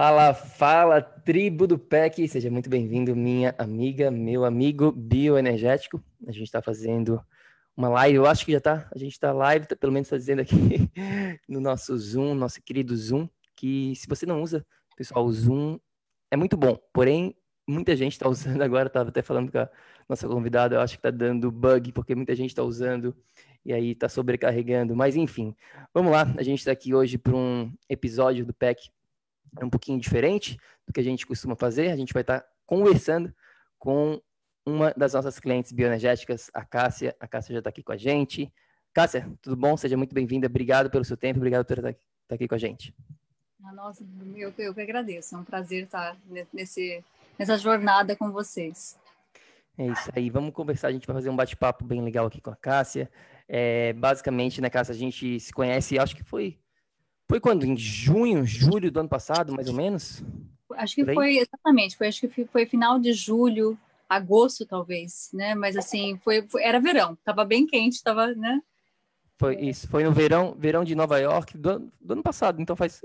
Fala, fala, tribo do PEC, seja muito bem-vindo, minha amiga, meu amigo bioenergético. A gente está fazendo uma live, eu acho que já está, a gente está live, tá, pelo menos fazendo aqui no nosso Zoom, nosso querido Zoom, que se você não usa, pessoal, o Zoom é muito bom, porém, muita gente está usando agora, estava até falando com a nossa convidada, eu acho que está dando bug, porque muita gente está usando e aí está sobrecarregando, mas enfim, vamos lá, a gente está aqui hoje para um episódio do PEC é um pouquinho diferente do que a gente costuma fazer. A gente vai estar conversando com uma das nossas clientes bioenergéticas, a Cássia. A Cássia já está aqui com a gente. Cássia, tudo bom? Seja muito bem-vinda. Obrigado pelo seu tempo, obrigado por estar aqui com a gente. Ah, nossa, eu, eu que agradeço. É um prazer estar nesse, nessa jornada com vocês. É isso aí. Vamos conversar. A gente vai fazer um bate-papo bem legal aqui com a Cássia. É, basicamente, né, Cássia, a gente se conhece, acho que foi foi quando? Em junho, julho do ano passado, mais ou menos? Acho que foi, exatamente, foi, acho que foi final de julho, agosto talvez, né? Mas assim, foi, foi era verão, tava bem quente, tava, né? Foi isso, foi no verão, verão de Nova York do, do ano passado, então faz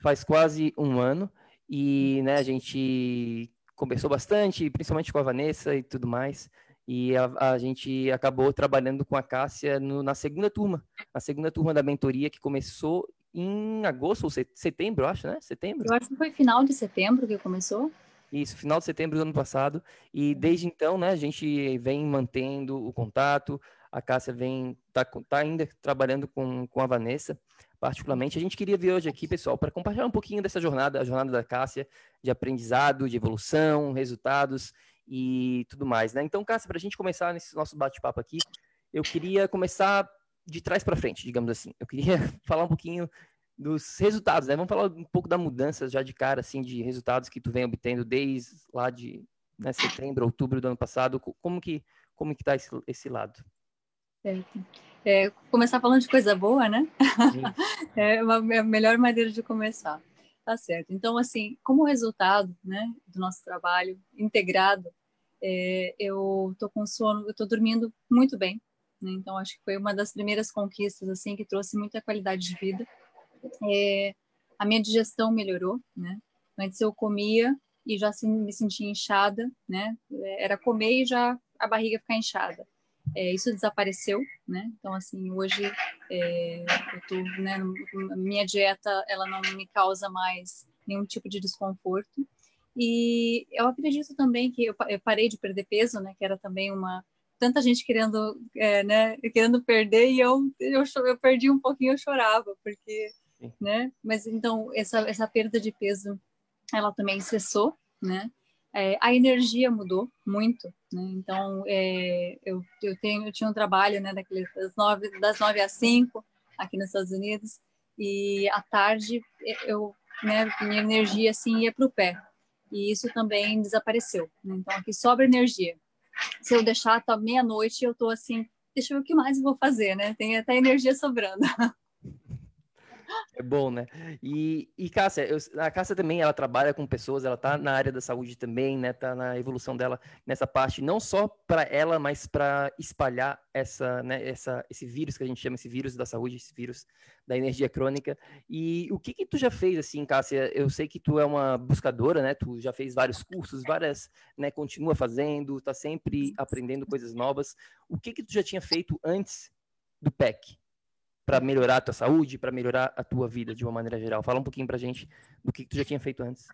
faz quase um ano e, né, a gente conversou bastante, principalmente com a Vanessa e tudo mais. E a, a, gente acabou trabalhando com a Cássia no, na segunda turma, na segunda turma da mentoria que começou em agosto ou setembro, acho, né? Setembro? Eu acho que foi final de setembro que começou. Isso, final de setembro do ano passado. E desde então, né, a gente vem mantendo o contato. A Cássia vem, tá, tá ainda trabalhando com, com a Vanessa, particularmente. A gente queria vir hoje aqui, pessoal, para compartilhar um pouquinho dessa jornada, a jornada da Cássia, de aprendizado, de evolução, resultados e tudo mais, né? Então, Cássia, para a gente começar nesse nosso bate-papo aqui, eu queria começar de trás para frente, digamos assim. Eu queria falar um pouquinho dos resultados, né? Vamos falar um pouco da mudança já de cara, assim, de resultados que tu vem obtendo desde lá de né, setembro, outubro do ano passado. Como que como que tá esse, esse lado? Certo. É, começar falando de coisa boa, né? é uma, é a melhor maneira de começar. Tá certo. Então, assim, como resultado, né, do nosso trabalho integrado, é, eu tô com sono, eu tô dormindo muito bem, né? Então acho que foi uma das primeiras conquistas assim que trouxe muita qualidade de vida. É, a minha digestão melhorou, né? Antes eu comia e já me sentia inchada, né? Era comer e já a barriga ficar inchada. É, isso desapareceu, né? Então assim hoje é, eu tô, né? Minha dieta ela não me causa mais nenhum tipo de desconforto. E eu acredito também que eu, parei de perder peso, né? Que era também uma tanta gente querendo, é, né? Querendo perder e eu, eu eu perdi um pouquinho, eu chorava porque, Sim. né? Mas então essa essa perda de peso, ela também cessou, né? É, a energia mudou muito, né? Então é, eu, eu tenho eu tinha um trabalho, né? Das nove das nove às cinco aqui nos Estados Unidos e à tarde eu né, minha energia assim ia para o pé, e isso também desapareceu. Né? Então, aqui sobra energia. Se eu deixar até meia-noite, eu estou assim, deixa eu ver o que mais eu vou fazer, né? Tem até energia sobrando. É bom, né? E, e Cássia, eu, a Cássia também, ela trabalha com pessoas, ela tá na área da saúde também, né? Tá na evolução dela nessa parte, não só para ela, mas para espalhar essa, né, essa, esse vírus que a gente chama, esse vírus da saúde, esse vírus da energia crônica. E o que que tu já fez, assim, Cássia? Eu sei que tu é uma buscadora, né? Tu já fez vários cursos, várias, né? Continua fazendo, tá sempre aprendendo coisas novas. O que que tu já tinha feito antes do PEC? Para melhorar a tua saúde, para melhorar a tua vida de uma maneira geral? Fala um pouquinho para gente do que tu já tinha feito antes.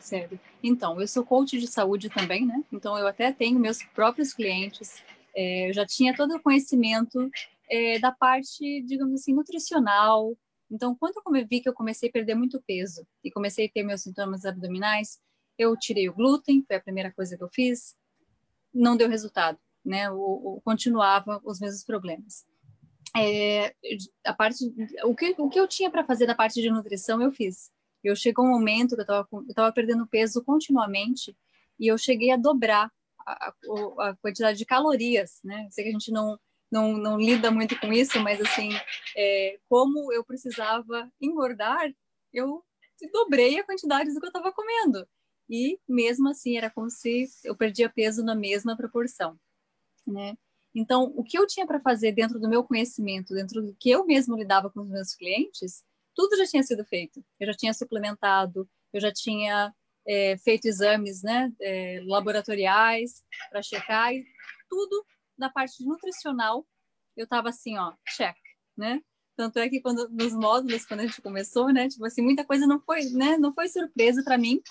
Certo. Então, eu sou coach de saúde também, né? Então, eu até tenho meus próprios clientes. É, eu já tinha todo o conhecimento é, da parte, digamos assim, nutricional. Então, quando eu vi que eu comecei a perder muito peso e comecei a ter meus sintomas abdominais, eu tirei o glúten, foi a primeira coisa que eu fiz. Não deu resultado, né? O, o continuava os mesmos problemas é, a parte, o que, o que eu tinha para fazer da parte de nutrição eu fiz. Eu chegou um momento que eu estava perdendo peso continuamente e eu cheguei a dobrar a, a, a, quantidade de calorias, né? Sei que a gente não, não, não lida muito com isso, mas assim, é, como eu precisava engordar, eu dobrei a quantidade do que eu estava comendo. E mesmo assim, era como se eu perdia peso na mesma proporção, né? Então, o que eu tinha para fazer dentro do meu conhecimento, dentro do que eu mesmo lidava com os meus clientes, tudo já tinha sido feito. Eu já tinha suplementado, eu já tinha é, feito exames né, é, laboratoriais para checar, e tudo da parte nutricional eu estava assim, ó, check, né? Tanto é que quando nos módulos, quando a gente começou, né, tipo assim, muita coisa não foi, né, não foi surpresa para mim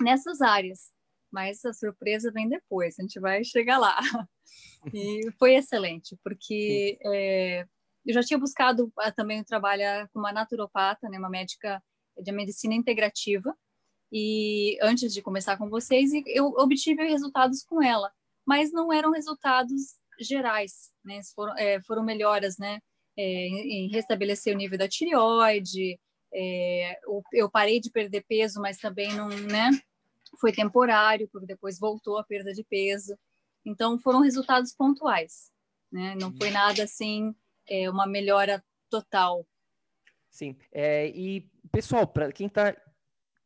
nessas áreas, mas a surpresa vem depois, a gente vai chegar lá. E foi excelente, porque é, eu já tinha buscado ah, também trabalhar com uma naturopata, né, uma médica de medicina integrativa, e antes de começar com vocês, eu obtive resultados com ela, mas não eram resultados gerais, né? Foram, é, foram melhoras, né? É, em restabelecer o nível da tireoide, é, eu parei de perder peso, mas também não, né? Foi temporário, porque depois voltou a perda de peso. Então, foram resultados pontuais, né? Não foi nada assim, é, uma melhora total. Sim. É, e, pessoal, para quem está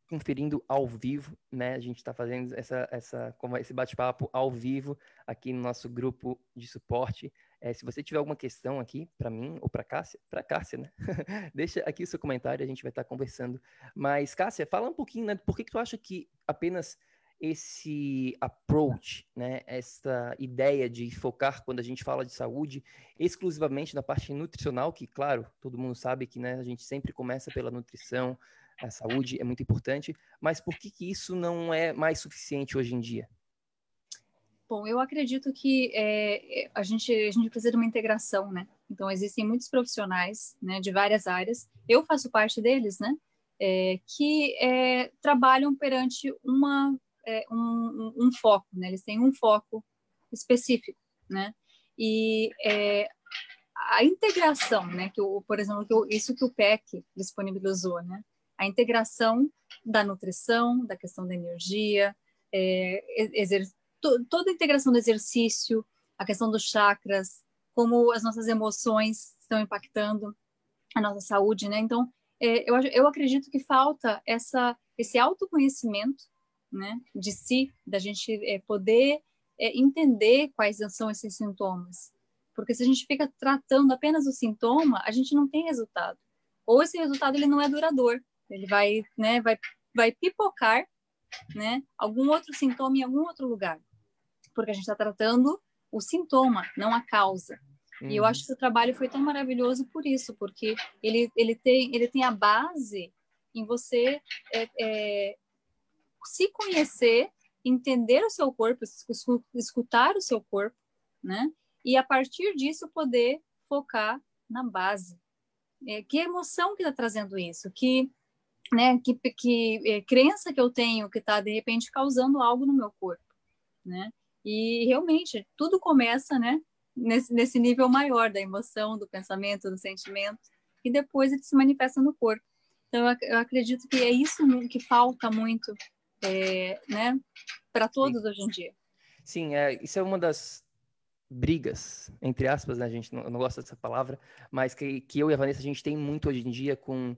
conferindo ao vivo, né? A gente está fazendo essa, essa, esse bate-papo ao vivo aqui no nosso grupo de suporte. É, se você tiver alguma questão aqui para mim ou para Cássia, para Cássia, né? Deixa aqui o seu comentário, a gente vai estar tá conversando. Mas Cássia, fala um pouquinho, né? Por que, que tu acha que apenas esse approach, né, essa ideia de focar quando a gente fala de saúde exclusivamente na parte nutricional, que claro, todo mundo sabe que né, a gente sempre começa pela nutrição, a saúde é muito importante, mas por que, que isso não é mais suficiente hoje em dia? Bom, eu acredito que é, a, gente, a gente precisa de uma integração, né? Então, existem muitos profissionais né, de várias áreas, eu faço parte deles, né? É, que é, trabalham perante uma é, um, um, foco, né? Eles têm um foco específico, né? E é, a integração, né? Que o, por exemplo, que o, isso que o PEC disponibilizou, né? A integração da nutrição, da questão da energia, é, to, toda a integração do exercício, a questão dos chakras, como as nossas emoções estão impactando a nossa saúde, né? Então, é, eu, eu acredito que falta essa, esse autoconhecimento né, de si, da gente é, poder é, entender quais são esses sintomas. Porque se a gente fica tratando apenas o sintoma, a gente não tem resultado. Ou esse resultado ele não é duradouro, ele vai, né, vai, vai pipocar, né, algum outro sintoma em algum outro lugar, porque a gente está tratando o sintoma, não a causa. E eu uhum. acho que o trabalho foi tão maravilhoso por isso, porque ele, ele, tem, ele tem a base em você é, é, se conhecer, entender o seu corpo, escutar o seu corpo, né? E a partir disso poder focar na base. É, que emoção que está trazendo isso? Que, né? Que, que é, crença que eu tenho que está de repente causando algo no meu corpo, né? E realmente tudo começa, né? Nesse, nesse nível maior da emoção, do pensamento, do sentimento, e depois ele se manifesta no corpo. Então, eu acredito que é isso que falta muito é, né, para todos Sim. hoje em dia. Sim, é, isso é uma das brigas, entre aspas, né, a gente não, não gosta dessa palavra, mas que, que eu e a Vanessa a gente tem muito hoje em dia com,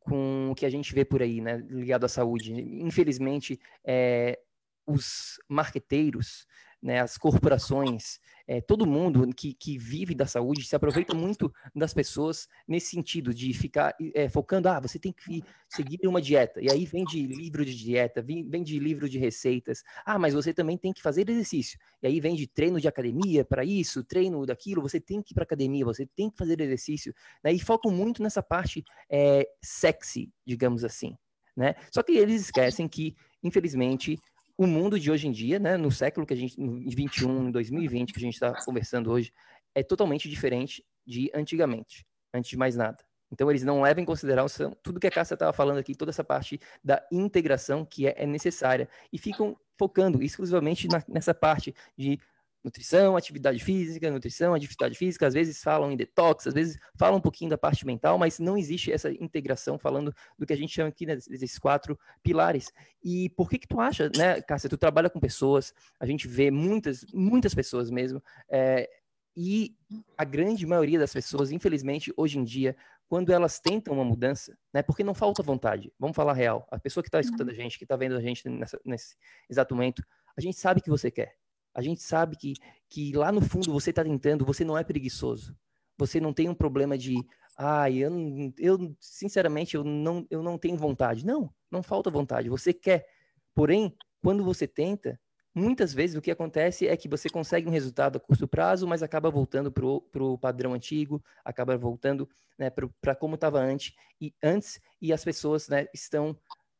com o que a gente vê por aí, né, ligado à saúde. Infelizmente, é, os marqueteiros, né, as corporações, é, todo mundo que, que vive da saúde se aproveita muito das pessoas nesse sentido de ficar é, focando, ah, você tem que seguir uma dieta, e aí vem de livro de dieta, vem, de livro de receitas, ah, mas você também tem que fazer exercício, e aí vem de treino de academia para isso, treino daquilo, você tem que ir para academia, você tem que fazer exercício, né, e focam muito nessa parte é, sexy, digamos assim, né, só que eles esquecem que, infelizmente, o mundo de hoje em dia, né, no século que a gente, no 21, em 2020, que a gente está conversando hoje, é totalmente diferente de antigamente, antes de mais nada. Então, eles não levam em consideração tudo que a Cássia estava falando aqui, toda essa parte da integração que é, é necessária, e ficam focando exclusivamente na, nessa parte de nutrição, atividade física, nutrição, atividade física, às vezes falam em detox, às vezes falam um pouquinho da parte mental, mas não existe essa integração falando do que a gente chama aqui né, desses quatro pilares. E por que que tu acha, né, Cássia, tu trabalha com pessoas, a gente vê muitas, muitas pessoas mesmo, é, e a grande maioria das pessoas, infelizmente, hoje em dia, quando elas tentam uma mudança, né, porque não falta vontade, vamos falar real, a pessoa que está escutando a gente, que está vendo a gente nessa, nesse exato momento, a gente sabe que você quer, a gente sabe que, que lá no fundo você está tentando, você não é preguiçoso. Você não tem um problema de, ah, eu, eu sinceramente eu não, eu não tenho vontade. Não, não falta vontade. Você quer. Porém, quando você tenta, muitas vezes o que acontece é que você consegue um resultado a curto prazo, mas acaba voltando para o padrão antigo, acaba voltando né, para como estava antes e antes e as pessoas né, estão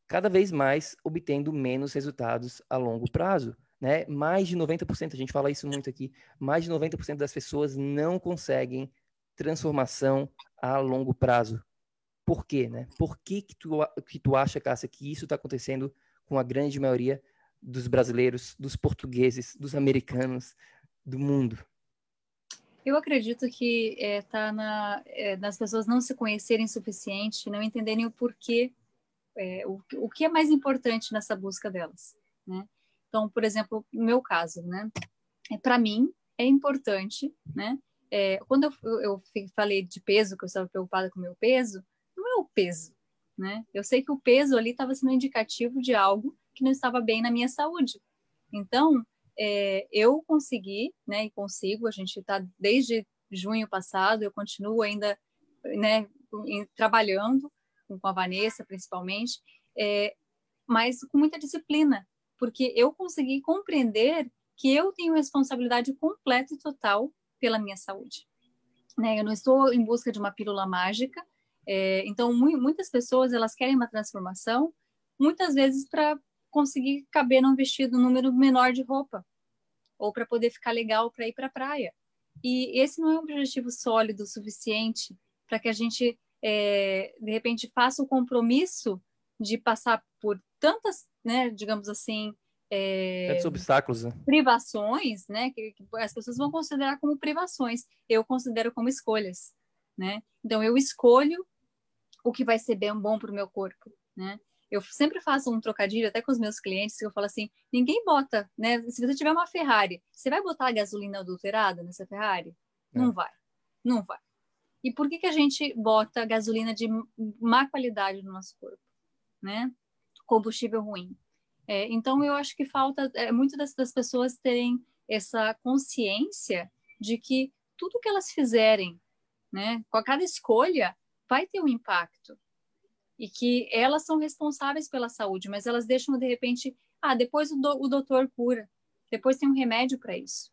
cada vez mais obtendo menos resultados a longo prazo. Né? Mais de 90%, a gente fala isso muito aqui, mais de 90% das pessoas não conseguem transformação a longo prazo. Por quê, né? Por que, que, tu, que tu acha, Cássia, que isso está acontecendo com a grande maioria dos brasileiros, dos portugueses, dos americanos, do mundo? Eu acredito que está é, tá na, é, nas pessoas não se conhecerem suficiente, não entenderem o porquê, é, o, o que é mais importante nessa busca delas, né? Então, por exemplo, no meu caso, né? É, Para mim, é importante, né? É, quando eu, eu falei de peso, que eu estava preocupada com o meu peso, não é o peso, né? Eu sei que o peso ali estava sendo indicativo de algo que não estava bem na minha saúde. Então, é, eu consegui, né? E consigo, a gente está desde junho passado, eu continuo ainda, né? Em, trabalhando com a Vanessa, principalmente, é, mas com muita disciplina, porque eu consegui compreender que eu tenho responsabilidade completa e total pela minha saúde. Né? Eu não estou em busca de uma pílula mágica. É, então, mu muitas pessoas elas querem uma transformação, muitas vezes para conseguir caber num vestido um número menor de roupa, ou para poder ficar legal para ir para a praia. E esse não é um objetivo sólido o suficiente para que a gente, é, de repente, faça o compromisso de passar por tantas né, digamos assim, é, obstáculos, né? privações, né, que, que, as pessoas vão considerar como privações. Eu considero como escolhas, né? Então eu escolho o que vai ser bem bom para o meu corpo, né? Eu sempre faço um trocadilho até com os meus clientes que eu falo assim: ninguém bota, né? Se você tiver uma Ferrari, você vai botar a gasolina adulterada nessa Ferrari? É. Não vai, não vai. E por que que a gente bota gasolina de má qualidade no nosso corpo, né? Combustível ruim. É, então, eu acho que falta é, muito das, das pessoas terem essa consciência de que tudo que elas fizerem, né, com a cada escolha, vai ter um impacto. E que elas são responsáveis pela saúde, mas elas deixam, de repente, ah, depois o, do, o doutor cura, depois tem um remédio para isso,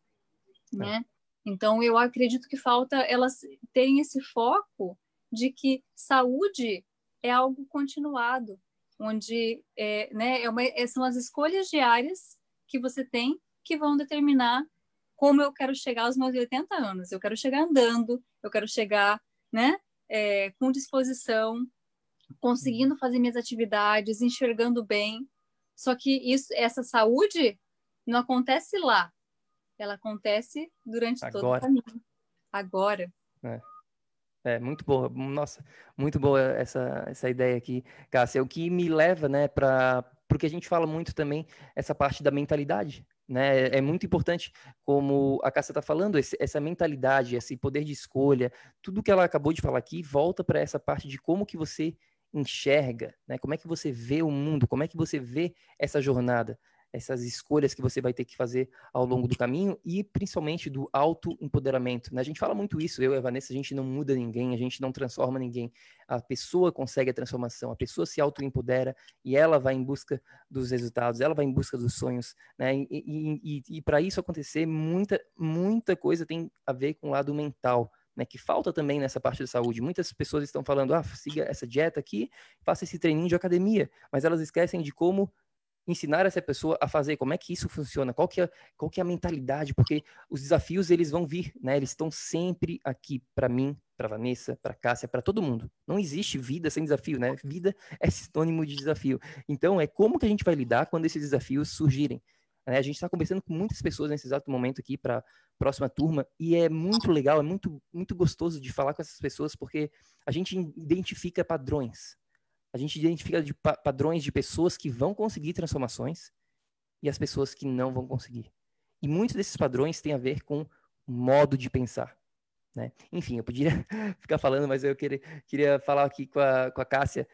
é. né? Então, eu acredito que falta elas terem esse foco de que saúde é algo continuado, onde é, né, é uma, é, são as escolhas diárias que você tem que vão determinar como eu quero chegar aos meus 80 anos. Eu quero chegar andando, eu quero chegar né, é, com disposição, conseguindo fazer minhas atividades, enxergando bem. Só que isso, essa saúde não acontece lá, ela acontece durante Agora. todo o caminho. Agora. É. É, muito boa. Nossa, muito boa essa, essa ideia aqui, Cássia. O que me leva, né, para. Porque a gente fala muito também essa parte da mentalidade, né? É, é muito importante, como a Cássia está falando, esse, essa mentalidade, esse poder de escolha, tudo que ela acabou de falar aqui volta para essa parte de como que você enxerga, né? Como é que você vê o mundo? Como é que você vê essa jornada? Essas escolhas que você vai ter que fazer ao longo do caminho e principalmente do autoempoderamento. Né? A gente fala muito isso, eu e a Vanessa, a gente não muda ninguém, a gente não transforma ninguém. A pessoa consegue a transformação, a pessoa se autoempodera e ela vai em busca dos resultados, ela vai em busca dos sonhos. Né? E, e, e, e para isso acontecer, muita, muita coisa tem a ver com o lado mental. Né, que falta também nessa parte da saúde. Muitas pessoas estão falando, ah, siga essa dieta aqui, faça esse treininho de academia, mas elas esquecem de como ensinar essa pessoa a fazer, como é que isso funciona, qual que é, qual que é a mentalidade, porque os desafios eles vão vir, né? Eles estão sempre aqui para mim, para Vanessa, para Cássia, para todo mundo. Não existe vida sem desafio, né? Vida é sinônimo de desafio. Então é como que a gente vai lidar quando esses desafios surgirem. Né? A gente está conversando com muitas pessoas nesse exato momento aqui para próxima turma e é muito legal, é muito muito gostoso de falar com essas pessoas porque a gente identifica padrões, a gente identifica de pa padrões de pessoas que vão conseguir transformações e as pessoas que não vão conseguir. E muitos desses padrões têm a ver com modo de pensar. Né? Enfim, eu podia ficar falando, mas eu queria, queria falar aqui com a, com a Cássia.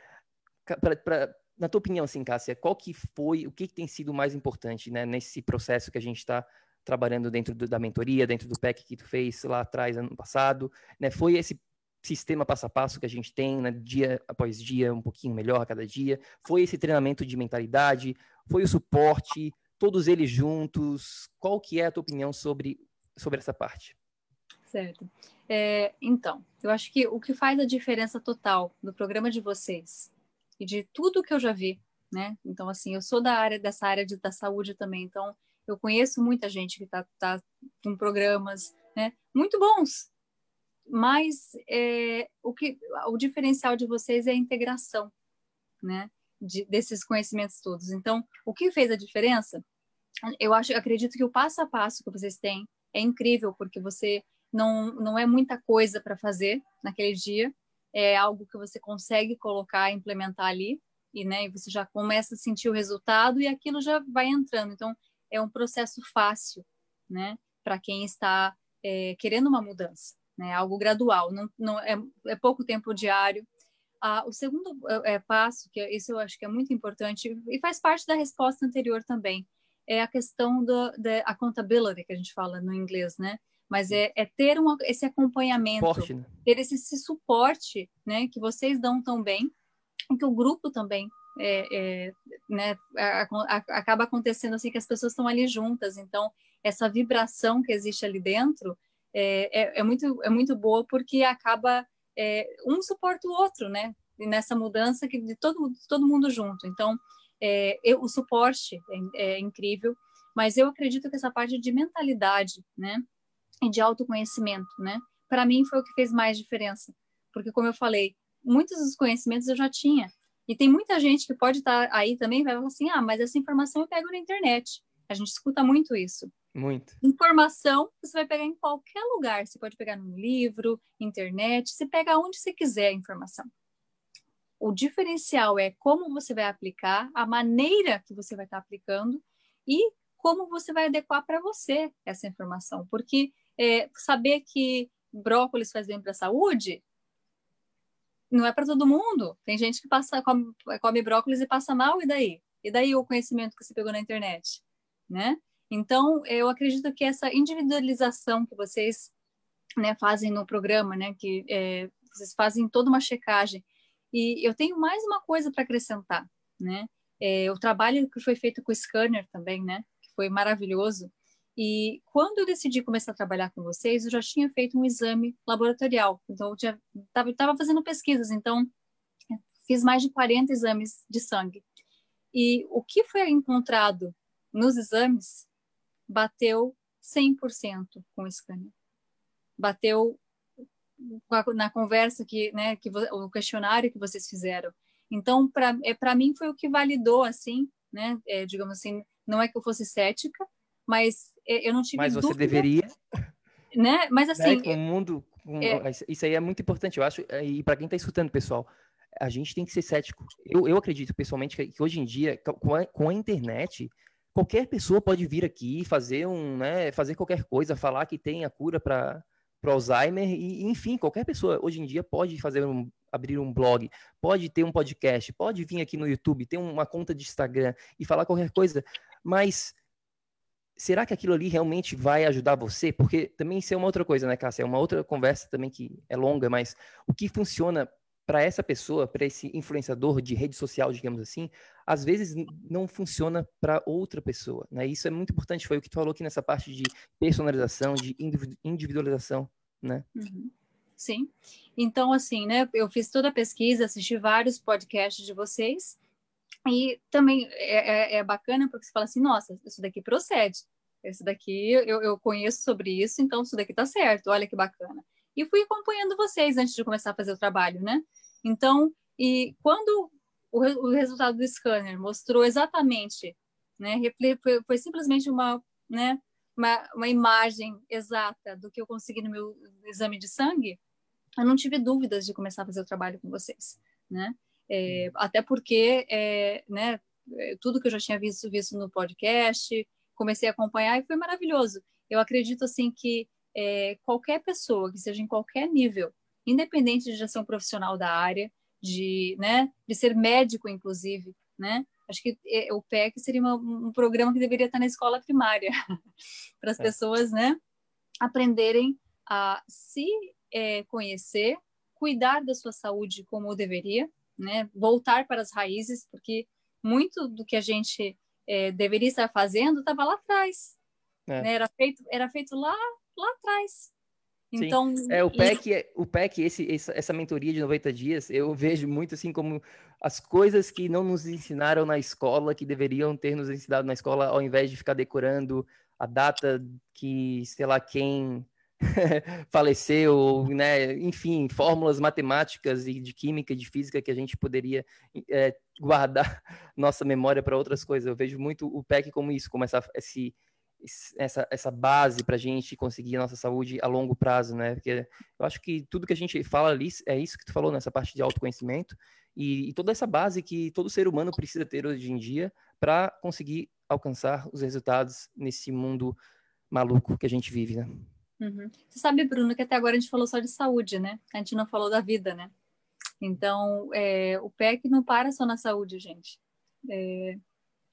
Pra, pra, na tua opinião, assim, Cássia, qual que foi, o que, que tem sido mais importante né, nesse processo que a gente está trabalhando dentro do, da mentoria, dentro do PEC que tu fez lá atrás, ano passado? Né? Foi esse sistema passo a passo que a gente tem, né, dia após dia, um pouquinho melhor a cada dia. Foi esse treinamento de mentalidade, foi o suporte, todos eles juntos. Qual que é a tua opinião sobre, sobre essa parte? Certo. É, então, eu acho que o que faz a diferença total no programa de vocês e de tudo que eu já vi, né? Então, assim, eu sou da área dessa área de, da saúde também, então eu conheço muita gente que está tá com programas, né? Muito bons, mas é, o que o diferencial de vocês é a integração, né? De, desses conhecimentos todos. Então, o que fez a diferença? Eu acho, eu acredito que o passo a passo que vocês têm é incrível porque você não não é muita coisa para fazer naquele dia, é algo que você consegue colocar, implementar ali e né, e você já começa a sentir o resultado e aquilo já vai entrando. Então, é um processo fácil, né? Para quem está é, querendo uma mudança né? Algo gradual, não, não é, é pouco tempo diário. Ah, o segundo é, é passo, que isso eu acho que é muito importante e faz parte da resposta anterior também, é a questão da accountability que a gente fala no inglês, né? Mas é, é ter um, esse acompanhamento, né? ter esse, esse, suporte, né? Que vocês dão tão bem, que o grupo também é, é, né, a, a, acaba acontecendo assim que as pessoas estão ali juntas. Então, essa vibração que existe ali dentro é, é, é, muito, é muito boa porque acaba é, um suporta o outro, né? Nessa mudança que de todo, todo mundo junto. Então, é, eu, o suporte é, é, incrível, mas eu acredito que essa parte de mentalidade, né? E de autoconhecimento, né? Para mim foi o que fez mais diferença, porque como eu falei, muitos dos conhecimentos eu já tinha. E tem muita gente que pode estar tá aí também vai falar assim: ah, mas essa informação eu pego na internet. A gente escuta muito isso. Muito. Informação você vai pegar em qualquer lugar. Você pode pegar num livro, internet, você pega onde você quiser a informação. O diferencial é como você vai aplicar, a maneira que você vai estar aplicando e como você vai adequar para você essa informação. Porque é, saber que brócolis faz bem para a saúde não é para todo mundo. Tem gente que passa, come, come brócolis e passa mal, e daí? E daí o conhecimento que você pegou na internet? Né? Então, eu acredito que essa individualização que vocês né, fazem no programa, né, que é, vocês fazem toda uma checagem, e eu tenho mais uma coisa para acrescentar, né? É, o trabalho que foi feito com o scanner também, né, que foi maravilhoso. E quando eu decidi começar a trabalhar com vocês, eu já tinha feito um exame laboratorial, então eu estava fazendo pesquisas, então fiz mais de 40 exames de sangue. E o que foi encontrado nos exames bateu 100% com o scanner. Bateu na conversa que, né, que o questionário que vocês fizeram. Então, para é, mim foi o que validou assim, né, é, digamos assim, não é que eu fosse cética, mas é, eu não tive Mas você dúvida, deveria, né? Mas assim, né, o mundo, é, isso aí é muito importante, eu acho, é, e para quem está escutando, pessoal, a gente tem que ser cético. Eu, eu acredito pessoalmente que, que hoje em dia, com a, com a internet, qualquer pessoa pode vir aqui fazer um, né, fazer qualquer coisa, falar que tem a cura para para Alzheimer e, enfim, qualquer pessoa hoje em dia pode fazer um, abrir um blog, pode ter um podcast, pode vir aqui no YouTube, ter uma conta de Instagram e falar qualquer coisa, mas será que aquilo ali realmente vai ajudar você? Porque também isso é uma outra coisa, né, Cássia? É uma outra conversa também que é longa, mas o que funciona para essa pessoa, para esse influenciador de rede social, digamos assim, às vezes não funciona para outra pessoa, né? Isso é muito importante, foi o que tu falou aqui nessa parte de personalização, de individualização, né? Uhum. Sim. Então, assim, né? Eu fiz toda a pesquisa, assisti vários podcasts de vocês e também é, é, é bacana porque você fala assim, nossa, isso daqui procede. Esse daqui eu, eu conheço sobre isso, então isso daqui tá certo. Olha que bacana e fui acompanhando vocês antes de começar a fazer o trabalho, né? Então, e quando o, o resultado do scanner mostrou exatamente, né? Foi, foi simplesmente uma, né? Uma, uma imagem exata do que eu consegui no meu exame de sangue, eu não tive dúvidas de começar a fazer o trabalho com vocês, né? É, até porque, é, né? É, tudo que eu já tinha visto, visto no podcast, comecei a acompanhar e foi maravilhoso. Eu acredito assim que é, qualquer pessoa que seja em qualquer nível, independente de já ser um profissional da área, de, né, de ser médico, inclusive, né? Acho que é, o PEC seria uma, um programa que deveria estar na escola primária, para as é. pessoas, né, aprenderem a se é, conhecer, cuidar da sua saúde como deveria, né, voltar para as raízes, porque muito do que a gente é, deveria estar fazendo estava lá atrás, é. né, era feito era feito lá lá atrás. Então, Sim. é o PEC, e... o PEC esse, essa mentoria de 90 dias, eu vejo muito assim como as coisas que não nos ensinaram na escola, que deveriam ter nos ensinado na escola, ao invés de ficar decorando a data que, sei lá, quem faleceu, né? Enfim, fórmulas matemáticas e de química, de física que a gente poderia é, guardar nossa memória para outras coisas. Eu vejo muito o PEC como isso, como essa, esse essa, essa base para a gente conseguir a nossa saúde a longo prazo, né? Porque eu acho que tudo que a gente fala ali é isso que tu falou nessa parte de autoconhecimento e, e toda essa base que todo ser humano precisa ter hoje em dia para conseguir alcançar os resultados nesse mundo maluco que a gente vive, né? Uhum. Você sabe, Bruno, que até agora a gente falou só de saúde, né? A gente não falou da vida, né? Então, é, o PEC não para só na saúde, gente. É,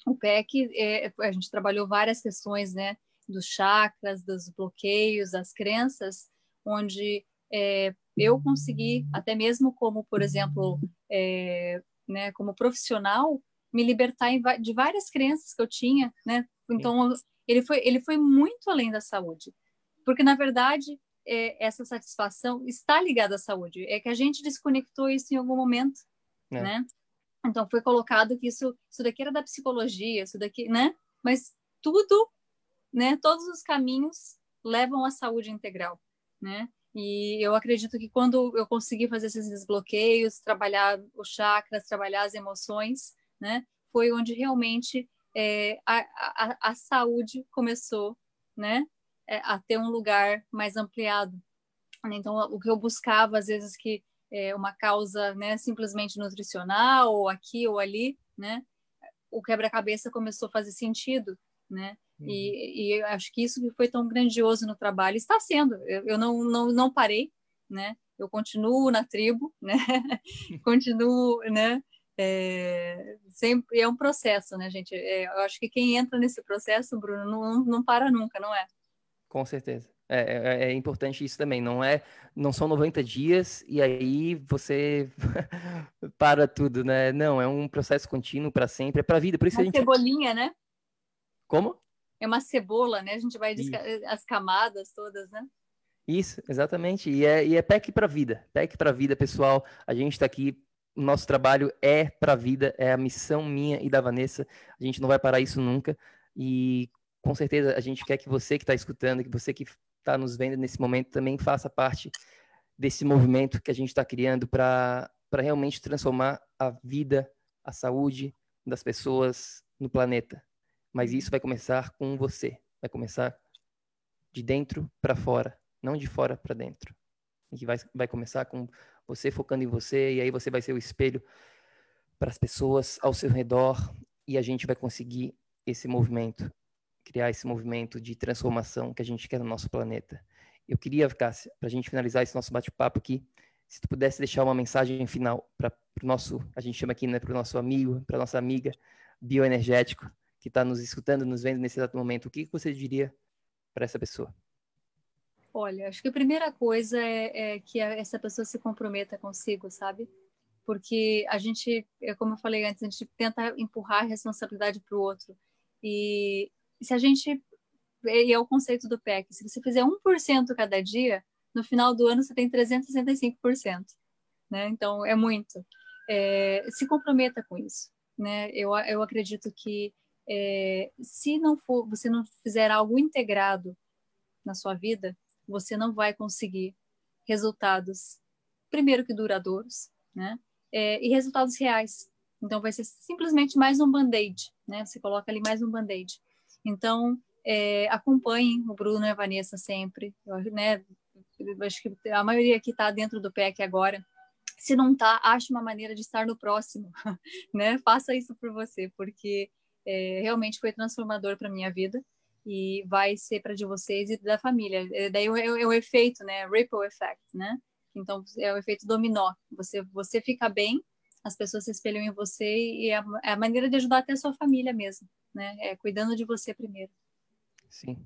o PEC, é, a gente trabalhou várias questões, né, dos chakras, dos bloqueios, das crenças, onde é, eu consegui, até mesmo como, por exemplo, é, né, como profissional, me libertar de várias crenças que eu tinha, né? Então, ele foi, ele foi muito além da saúde, porque, na verdade, é, essa satisfação está ligada à saúde, é que a gente desconectou isso em algum momento, é. né? Então foi colocado que isso, isso daqui era da psicologia, isso daqui, né? Mas tudo, né? Todos os caminhos levam à saúde integral, né? E eu acredito que quando eu consegui fazer esses desbloqueios, trabalhar os chakras, trabalhar as emoções, né? Foi onde realmente é, a, a, a, saúde começou, né? É, a ter um lugar mais ampliado. Então, o que eu buscava, às vezes, que é, uma causa né, simplesmente nutricional, ou aqui ou ali, né? O quebra-cabeça começou a fazer sentido, né? Uhum. E, e acho que isso que foi tão grandioso no trabalho está sendo. Eu, eu não, não, não parei, né? Eu continuo na tribo, né? continuo, né? É, sempre é um processo, né, gente? É, eu acho que quem entra nesse processo, Bruno, não, não para nunca, não é? Com certeza. É, é, é, importante isso também. Não é, não são 90 dias e aí você para tudo, né? Não, é um processo contínuo para sempre, é para a vida. Por isso uma a gente... cebolinha, né? Como? É uma cebola, né? A gente vai desca... as camadas todas, né? Isso, exatamente. E é, e é PEC para a vida. PEC para a vida, pessoal. A gente está aqui. Nosso trabalho é para a vida, é a missão minha e da Vanessa. A gente não vai parar isso nunca. E com certeza a gente quer que você que está escutando, que você que está nos vendo nesse momento também faça parte desse movimento que a gente está criando para realmente transformar a vida, a saúde das pessoas no planeta. Mas isso vai começar com você, vai começar de dentro para fora, não de fora para dentro. E vai, vai começar com você focando em você, e aí você vai ser o espelho para as pessoas ao seu redor, e a gente vai conseguir esse movimento criar esse movimento de transformação que a gente quer no nosso planeta. Eu queria, Cássia, para a gente finalizar esse nosso bate-papo aqui, se tu pudesse deixar uma mensagem final para o nosso, a gente chama aqui, né, para o nosso amigo, para nossa amiga bioenergético que está nos escutando, nos vendo nesse exato momento, o que, você diria para essa pessoa? Olha, acho que a primeira coisa é, é, que essa pessoa se comprometa consigo, sabe? Porque a gente, é como eu falei antes, a gente tenta empurrar a responsabilidade para o outro. E se a gente. E é o conceito do PEC: se você fizer 1% cada dia, no final do ano você tem 365%. Né? Então, é muito. É, se comprometa com isso. Né? Eu, eu acredito que é, se não for, você não fizer algo integrado na sua vida, você não vai conseguir resultados, primeiro que duradouros, né? É, e resultados reais. Então, vai ser simplesmente mais um band-aid, né? Você coloca ali mais um band-aid. Então, é, acompanhem o Bruno e a Vanessa sempre, né? Eu acho que a maioria que está dentro do PEC agora, se não está, ache uma maneira de estar no próximo, né? Faça isso por você, porque é, realmente foi transformador para minha vida e vai ser para de vocês e da família. É, daí é, é, o efeito, né? Ripple effect, né? Então é o efeito dominó. Você você fica bem, as pessoas se espelham em você e é a, é a maneira de ajudar até a sua família mesmo, né? É cuidando de você primeiro. Sim.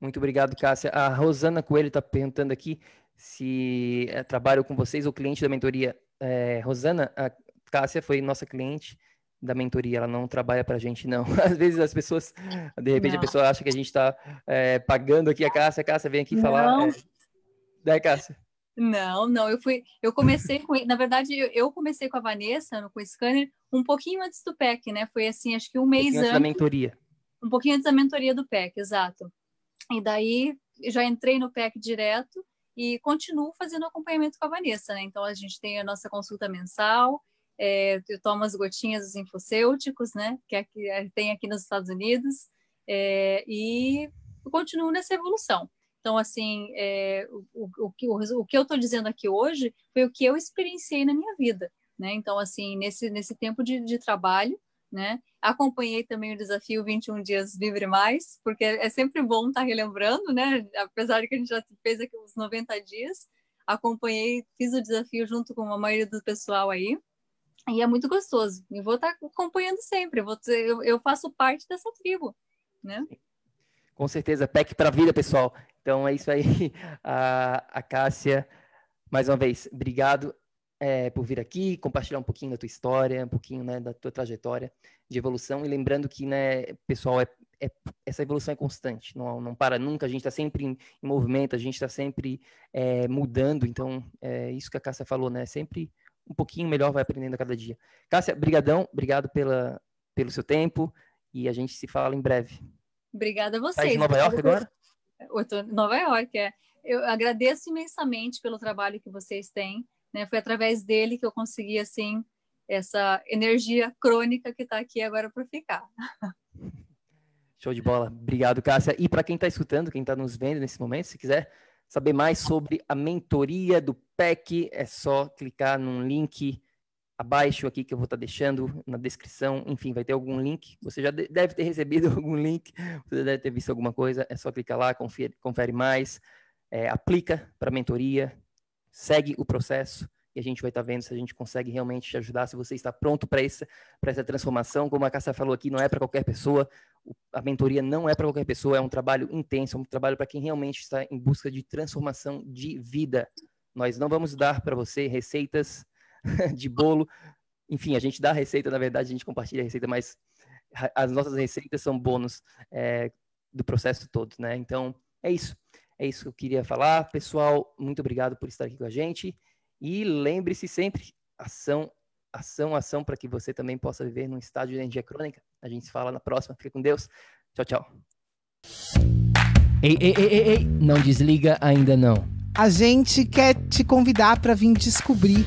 Muito obrigado, Cássia. A Rosana Coelho está perguntando aqui se é, trabalho com vocês ou cliente da mentoria. É, Rosana, a Cássia foi nossa cliente da mentoria, ela não trabalha para a gente, não. Às vezes as pessoas, de repente não. a pessoa acha que a gente está é, pagando aqui a Cássia, a Cássia vem aqui falar. Não. É... Daí, Cássia? Não, não, eu fui, eu comecei com, na verdade, eu comecei com a Vanessa, com o scanner, um pouquinho antes do PEC, né? Foi assim, acho que um mês um antes. da mentoria. Um pouquinho antes da mentoria do PEC, exato. E daí já entrei no PEC direto e continuo fazendo acompanhamento com a Vanessa, né? Então a gente tem a nossa consulta mensal, é, eu tomo as gotinhas dos infocêuticos, né? Que aqui, é, tem aqui nos Estados Unidos, é, e continuo nessa evolução. Então, assim, é, o, o, o, o, que eu estou dizendo aqui hoje foi o que eu experienciei na minha vida, né? Então, assim, nesse, nesse tempo de, de trabalho, né? Acompanhei também o desafio 21 dias Vivre Mais, porque é sempre bom estar tá relembrando, né? Apesar de que a gente já fez aqui uns 90 dias, acompanhei, fiz o desafio junto com a maioria do pessoal aí, e é muito gostoso. E vou estar tá acompanhando sempre, vou eu, eu faço parte dessa tribo, né? Com certeza, PEC para a vida, pessoal. Então é isso aí, a, a Cássia, mais uma vez, obrigado é, por vir aqui, compartilhar um pouquinho da tua história, um pouquinho né, da tua trajetória de evolução. E lembrando que, né, pessoal, é, é essa evolução é constante, não, não para nunca, a gente está sempre em, em, movimento, a gente está sempre é, mudando. Então, é isso que a Cássia falou, né? Sempre um pouquinho melhor vai aprendendo a cada dia. Cássia, brigadão, obrigado pela, pelo seu tempo e a gente se fala em breve. Obrigada a vocês. Tá em Nova York agora? Nova York, é. Eu agradeço imensamente pelo trabalho que vocês têm né? Foi através dele que eu consegui assim essa energia crônica que está aqui agora para ficar. Show de bola. Obrigado, Cássia. E para quem está escutando, quem está nos vendo nesse momento, se quiser saber mais sobre a mentoria do PEC, é só clicar num link abaixo aqui que eu vou estar tá deixando na descrição. Enfim, vai ter algum link. Você já deve ter recebido algum link, você deve ter visto alguma coisa. É só clicar lá, confere, confere mais, é, aplica para a mentoria, segue o processo e a gente vai estar tá vendo se a gente consegue realmente te ajudar, se você está pronto para essa, essa transformação. Como a Cássia falou aqui, não é para qualquer pessoa, a mentoria não é para qualquer pessoa, é um trabalho intenso, é um trabalho para quem realmente está em busca de transformação de vida. Nós não vamos dar para você receitas de bolo, enfim, a gente dá a receita, na verdade, a gente compartilha a receita, mas as nossas receitas são bônus é, do processo todo, né? Então, é isso. É isso que eu queria falar. Pessoal, muito obrigado por estar aqui com a gente. E lembre-se sempre, ação, ação, ação, para que você também possa viver num estado de energia crônica. A gente se fala na próxima. Fica com Deus. Tchau, tchau. Ei, ei, ei, ei, ei. não desliga ainda não. A gente quer te convidar para vir descobrir